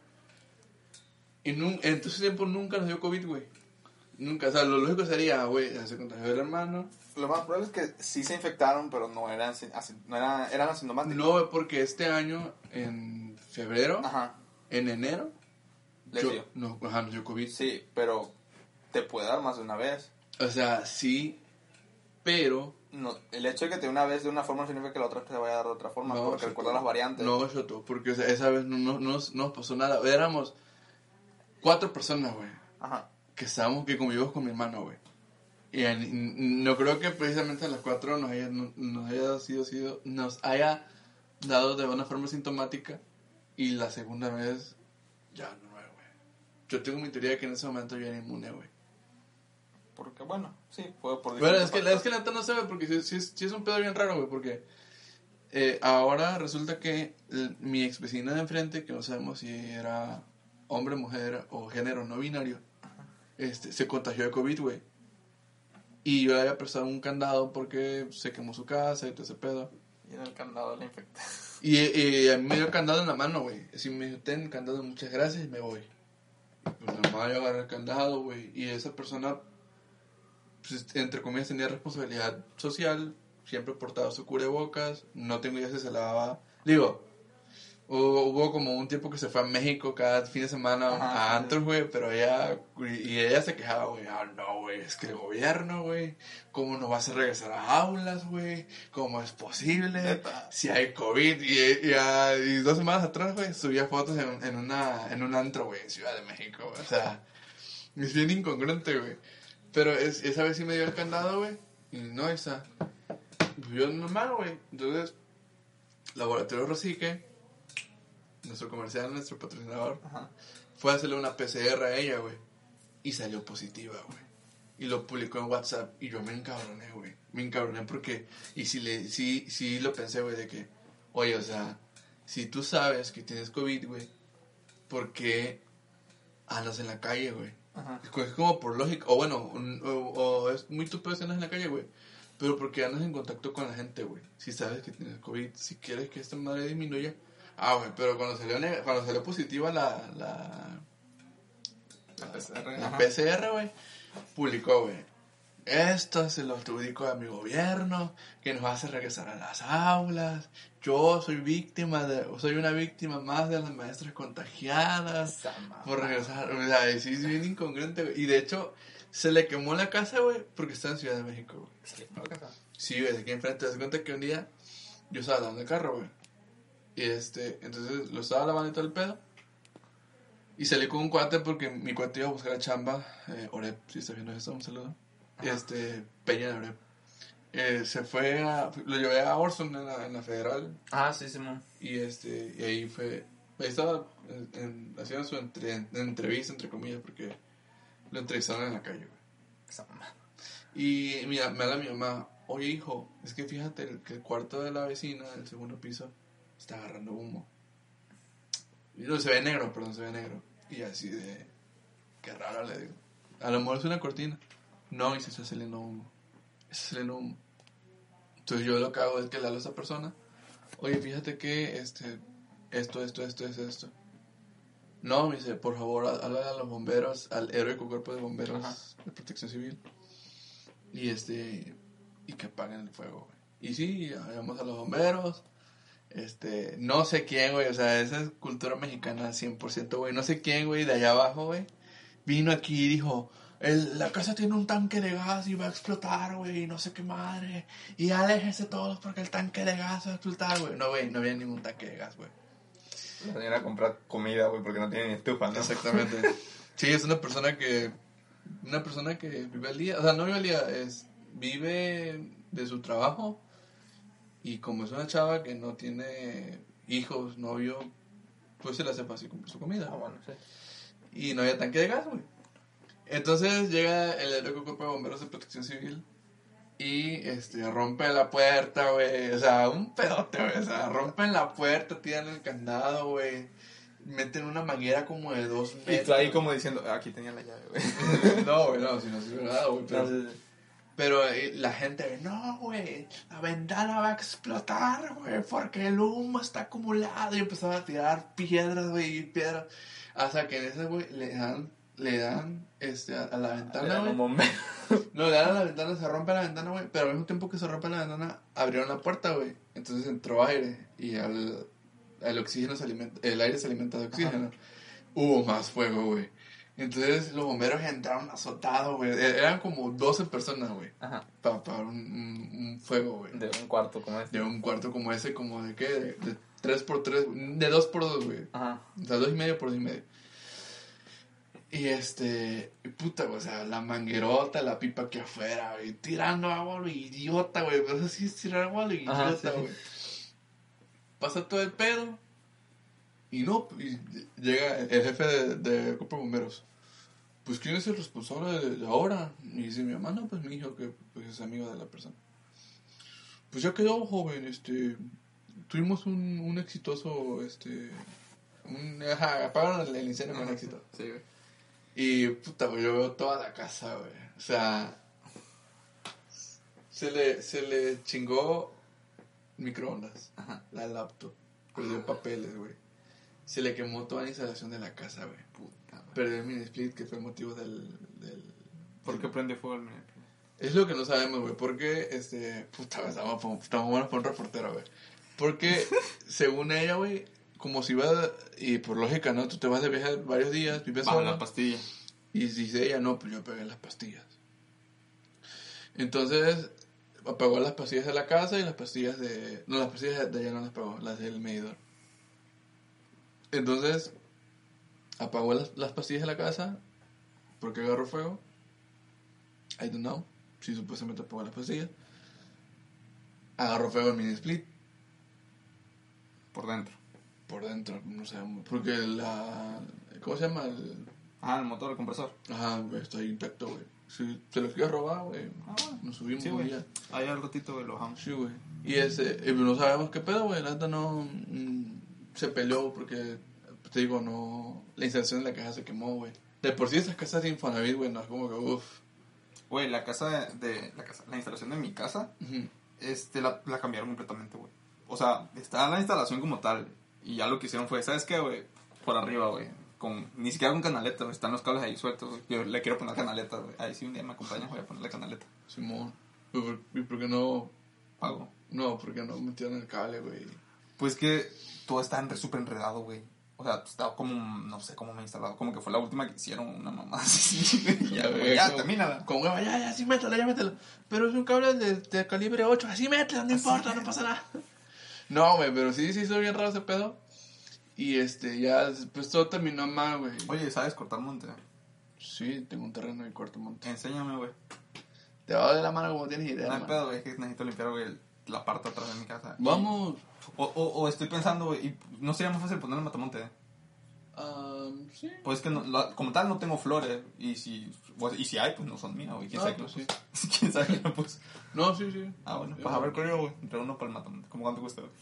Y nun- en todo ese tiempo nunca nos dio COVID, güey. Nunca. O sea, lo lógico sería, güey, se contagió el hermano. Lo más probable es que sí se infectaron, pero no eran, no eran, eran asintomáticos. No, porque este año, en febrero, Ajá. en enero, Les yo, dio. no, ajá, nos dio COVID. Sí, pero te puede dar más de una vez. O sea, sí, pero No, el hecho de que te dé una vez de una forma no significa que la otra te vaya a dar de otra forma, No, porque recuerda las variantes. no, Shoto, porque o sea, esa vez no, no, no nos- no nos pasó nada. Éramos cuatro personas, güey, Ajá. que estábamos, que convivimos con mi hermano, güey. Y no creo que precisamente a las cuatro nos haya, no- nos haya sido, sido, nos haya dado de una forma sintomática y la segunda vez ya no, güey. Yo tengo mi teoría de que en ese momento yo era inmune, güey. Porque, bueno, sí, fue por Bueno, diferentes es que, la- es que la neta no se ve porque sí, sí es, sí es un pedo bien raro, güey, porque eh, ahora resulta que el- mi ex vecina de enfrente, que no sabemos si era hombre, mujer o género no binario, este, se contagió de COVID, güey. Y yo le había prestado un candado porque se quemó su casa y todo ese pedo. Y en el candado la infecté. Y, y a mí me dio candado en la mano, güey. Así me dijo, ten candado, muchas gracias y me voy. Pues normal, yo agarré el candado, güey. Y esa persona, pues, entre comillas, tenía responsabilidad social. Siempre portaba su cubrebocas. No tengo idea si se lavaba. Digo, hubo, hubo como un tiempo que se fue a México cada fin de semana Ajá, a antros, güey. Pero ella, y ella se quejaba, güey. Ah, no, güey, es que el gobierno, güey. ¿Cómo nos va a regresar a aulas, güey? ¿Cómo es posible? Neta. si hay COVID. Y, y, ah, y dos semanas atrás, güey, subía fotos en, en, una, en un antro, güey, en Ciudad de México, güey. O sea, es bien incongruente, güey. Pero es, esa vez sí me dio el candado, güey. Y no, esa. Pues yo normal, güey. Entonces, Laboratorio Rosique, nuestro comercial, nuestro patrocinador, Ajá. fue a hacerle una PCR a ella, güey. Y salió positiva, güey. Y lo publicó en WhatsApp. Y yo me encabroné, güey. Me encabroné porque. Y si le. Sí, sí lo pensé, güey, de que. Oye, o sea. Si tú sabes que tienes COVID, güey. ¿Por qué andas en la calle, güey? Ajá. Es co- es como por lógica. O bueno, un- o, o es muy tupido si andas en la calle, güey. Pero porque andas en contacto con la gente, güey. Si sabes que tienes COVID, si quieres que esta madre disminuya. Ah, güey, pero cuando salió, cuando salió positiva la, la, La PCR, la. PCR, güey, publicó, güey. Esto se lo adjudico a mi gobierno, que nos hace regresar a las aulas. Yo soy víctima de, soy una víctima más de las maestras contagiadas por regresar. O sea, sí es bien incongruente, güey. Y de hecho, se le quemó la casa, güey, porque está en Ciudad de México, güey. Sí, no alcanza. Sí, güey, aquí enfrente. Te das cuenta que un día yo estaba lavando el carro, güey. Y este, entonces lo estaba lavando y todo el pedo. Y salí con un cuate porque mi cuate iba a buscar a chamba, eh, Orep, si está viendo esto, un saludo. Este, Peña de Orep. Eh, se fue a, lo llevé a Orson en la, en la federal. Ah, sí, Simón. Y este, y ahí fue, ahí estaba en- en- haciendo su entre- en- entrevista, entre comillas, porque lo entrevistaron en la calle, güey. Esa mamá. Y mira, me habla mi mamá, oye hijo, es que fíjate el- que el cuarto de la vecina del segundo piso está agarrando humo. Y no, se ve negro, perdón, se ve negro. Y así de... Qué raro, le digo. A lo mejor es una cortina. No, y se está saliendo humo. Está saliendo humo. Entonces yo lo que hago es que le hablo a esa persona. Oye, fíjate que este, esto, esto, esto, es esto. No, me dice, por favor, há- háblale a los bomberos, al heroico cuerpo de bomberos Ajá. de protección civil. Y este, y que apaguen el fuego, güey. Y sí, llamamos a los bomberos. Este, no sé quién, güey, o sea, esa es cultura mexicana 100%, güey. No sé quién, güey, de allá abajo, güey. Vino aquí y dijo, el, la casa tiene un tanque de gas y va a explotar, güey, y no sé qué madre. Y aléjense todos porque el tanque de gas va a explotar, güey. No, güey, no había ningún tanque de gas, güey. La señora a comprar comida, güey, porque no tiene ni estufa, ¿no? Exactamente. Sí, es una persona que. Una persona que vive al día. O sea, no vive al día, es. Vive de su trabajo. Y como es una chava que no tiene hijos, novio, pues se le hace fácil comprar su comida. Ah, bueno, sí. Y no había tanque de gas, güey. Entonces llega el heroico cuerpo de bomberos de protección civil. Y este, rompe la puerta, güey. O sea, un pedote, güey. O sea, rompen la puerta, tiran el candado, güey. Meten una manguera como de dos Y metros. tú ahí como diciendo, "Ah, aquí tenía la llave, güey. no, güey, no, si no es verdad, güey. Pero, pero eh, la gente, no, güey, la ventana va a explotar, güey, porque el humo está acumulado. Y empezaron a tirar piedras, güey, y piedras. Hasta que en ese, güey, le dan, le dan, este, a, a la ventana, güey. No, le dan a la ventana, se rompe la ventana, güey. Pero al mismo tiempo que se rompe la ventana, abrieron la puerta, güey. Entonces entró aire y al, el oxígeno se alimenta, el aire se alimenta de oxígeno. Hubo más fuego, güey. Entonces los bomberos entraron azotados, güey. E- Eran como 12 personas, güey. Ajá. Para apagar un, un, un fuego, güey. De un cuarto como este. De un cuarto como ese, como de qué? De, de 3 por 3 de 2 por 2 güey. Ajá. O sea, dos y medio por dos y medio. Y este, y puta, güey, o sea, la manguerota, la pipa aquí afuera, güey, tirando agua lo idiota, güey, pero así es tirar agua lo idiota, sí. güey. Pasa todo el pedo, y no, y llega el jefe de, de de Bomberos. Pues, ¿quién es el responsable de, de ahora? Y dice mi mamá, no, pues mi hijo, que pues, es amigo de la persona. Pues ya quedó, joven, este, tuvimos un, un exitoso, este, un, ajá, apagaron el, el incendio con éxito. Sí, güey. Y puta, güey, yo veo toda la casa, güey. O sea, se le, se le chingó microondas, Ajá. la laptop, perdió papeles, güey. Se le quemó toda la instalación de la casa, güey. Puta, güey. Perdió el mini split, que fue el motivo del. del ¿Por qué prende fuego el mío? es lo que no sabemos, güey. Porque, este. Puta, estamos, estamos buenos por un reportero, güey. Porque, según ella, güey, como si iba. Y por lógica, ¿no? Tú te vas de viaje varios días, vives Baja solo. la pastilla. Y dice ella, no, pues yo pegué las pastillas. Entonces, apagó las pastillas de la casa y las pastillas de... No, las pastillas de ella no las apagó, las del medidor. Entonces, apagó las, las pastillas de la casa porque agarró fuego. I don't know. Si supuestamente apagó las pastillas. Agarró fuego el mini split Por dentro. Por dentro, no sé, porque la... ¿Cómo se llama? El, Ah, el motor, el compresor. Ajá, güey, está ahí intacto, güey. Si se lo quiere robar, güey, Ah, nos subimos Sí, güey. Ahí al ratito, güey, lo bajamos. Sí, güey. Y ese, y no sabemos qué pedo, güey. La neta no. mm, se peleó porque, te digo, no. La instalación de la caja se quemó, güey. De por sí, esas casas de Infonavit, güey, no es como que, uff. Güey, la casa de, de- la casa, la instalación de mi casa, este, la, la cambiaron completamente, güey. O sea, está la instalación como tal. Y ya lo que hicieron fue, ¿sabes qué, güey? Por arriba, güey. Con, ni siquiera con canaleta, güey. Están los cables ahí sueltos. Yo le quiero poner canaleta, güey. Ahí sí un día me acompañas, voy a ponerle canaleta. Simón. ¿Y por, y por qué no? Pago. No, porque no metieron el cable, güey. Pues que todo está súper enredado, güey. O sea, estaba como, no sé cómo me he instalado. Como que fue la última que hicieron una mamá así. Ya, ya, güey, ya, como- termínala. Como, güey, ya, ya, sí, mételo, ya, mételo. Pero es un cable de, de calibre 8, así mételo, no importa, no pasa nada. No, güey, pero sí, sí, hizo bien raro ese pedo. Y este, ya, después todo terminó mal, güey. Oye, ¿sabes cortar monte? Sí, tengo un terreno y cuarto monte. Enséñame, güey. Te va de la mano como tienes idea. No hay pedo, güey. Es que necesito limpiar, güey, la parte atrás de mi casa. Vamos. O, o, o estoy pensando, güey, y no sería más fácil ponerle matamonte. ¿eh? Um, sí. Pues es que no- la- como tal no tengo flores. Y si, pues, y si hay, pues no son mías, güey. ¿Quién Ah, pues puse? ¿Quién sabe qué le puse? No, sí, sí. Ah, bueno, pues a ver yo, güey. Entre uno para el matamonte. ¿Cómo cuánto cuesta, güey?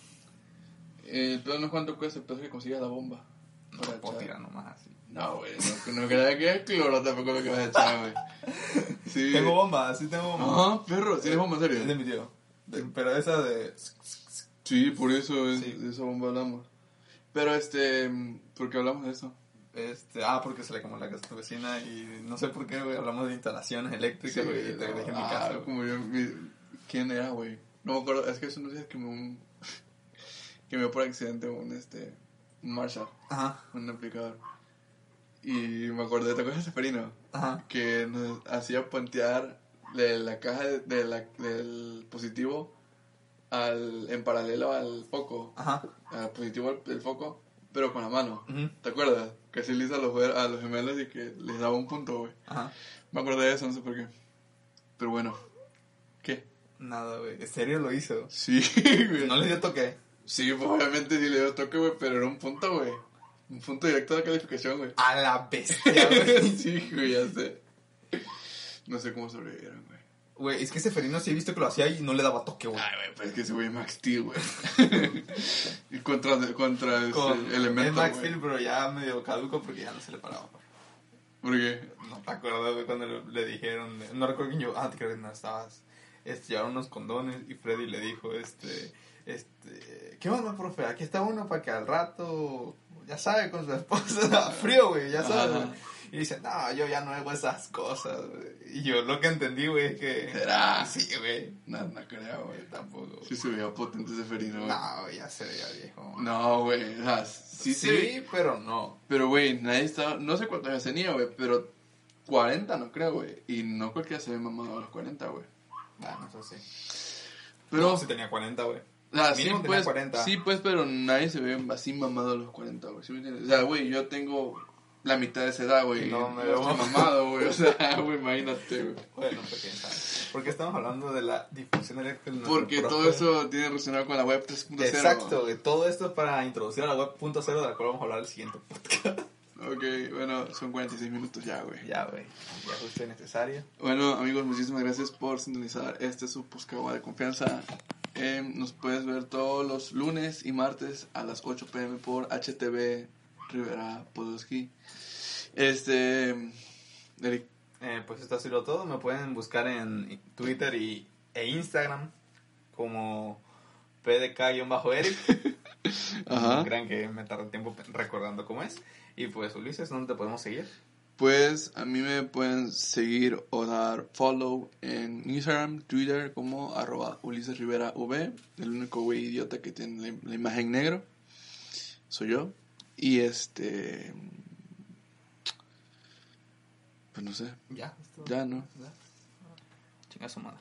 El pedo no es cuánto cuesta, el pedo es que consigas la bomba. No lo puedo tirar nomás así. No, güey, no, no creía que es cloro tampoco lo que vas a echar, güey. Sí. Tengo bomba, sí tengo bomba. Ajá, perro, ¿tienes bomba en serio? Es de mi tío. De- pero esa de... Sí, por eso es, Sí. de esa bomba hablamos. Pero este, ¿por qué hablamos de eso? Este, ah, porque se le quemó la casa a tu vecina y no sé por qué, güey, hablamos de instalaciones eléctricas, güey, y te no, dejé mi ah, casa. como yo, mi- ¿quién era, güey? No me acuerdo, es que eso no sé, que me que me dio por accidente un, este, un Marshall, Ajá, un aplicador. Y me acordé, ¿te acuerdas de Seferino? ajá. Que nos hacía puentear de la caja de, de la, del positivo al, en paralelo al foco, Ajá. Al positivo del foco, pero con la mano. ¿Te acuerdas? Que así le hizo a los, a los gemelos y que les daba un punto, güey. Ajá. Me acordé de eso, no sé por qué. Pero bueno. ¿Qué? Nada, güey. ¿En serio lo hizo? Sí, güey. No le dio toque. Sí, pues, obviamente sí le dio toque, güey, pero era un punto, güey. Un punto directo de calificación, güey. A la bestia, güey. sí, güey, ya sé. No sé cómo sobrevivieron, güey. Es que Seferino sí he visto que lo hacía y no le daba toque, güey. Ay, güey, pues es que ese güey es Max Steel, güey. y contra, contra ese Con elemento, es Max. Steel, pero ya medio caduco porque ya no se le paraba. ¿Por qué? No te acuerdas, güey, cuando le, le dijeron. No recuerdo quién yo. Ah, te creo que no estabas. Este, llevaron unos condones y Freddy le dijo, este. Este. ¿Qué onda, profe? Aquí está uno para que al rato. Ya sabe, con su esposa. Frío, güey, ya sabes. Ajá. Güey. Y dice, no, yo ya no hago esas cosas, güey. Y yo lo que entendí, güey, es que. ¿Será? Sí, güey. No, no creo, güey. Tampoco. Sí se veía potente ese ferino, güey. No, güey, ya se veía viejo. No, güey. O sea, sí, Sí, se pero no. Pero, güey, nadie estaba... No sé cuántos años tenía, güey, pero 40 no creo, güey. Y no cualquiera se ve mamado a los 40, güey. Bueno, eso sí. Pero, No, sí tenía 40, güey. o sea, sí, pues, 40. sí, pues, pero nadie se ve así mamado a los 40, güey. ¿Sí me entiendes? O sea, güey, yo tengo la mitad de esa edad, güey. No, me veo mamado, güey. O sea, güey, imagínate, güey. Bueno, pues quién sabe. Porque estamos hablando de la difusión eléctrica. Porque todo eso tiene relacionado con la web 3.0. Exacto, güey. Todo esto es para introducir a la web punto cero, de la cual vamos a hablar el siguiente podcast. Ok, bueno, son 46 minutos ya, güey. ya, güey. Ya justo necesario. Bueno, amigos, muchísimas gracias por sintonizar este su Puscagua de confianza. Eh, nos puedes ver todos los lunes y martes a las 8 pm por HTV Rivera Podolsky. Este. Eric. Eh, pues esto ha sido todo. Me pueden buscar en Twitter y, e Instagram como PDK-Eric. Ajá. No crean que me tarda tiempo recordando cómo es. Y pues, Ulises, ¿dónde te podemos seguir? Pues a mí me pueden seguir o dar follow en Instagram, Twitter como arroba Ulises Rivera V. El único güey idiota que tiene la, la imagen negro soy yo. Y este... Pues no sé. Ya, Ya, ¿no? ya. Chinga su madre.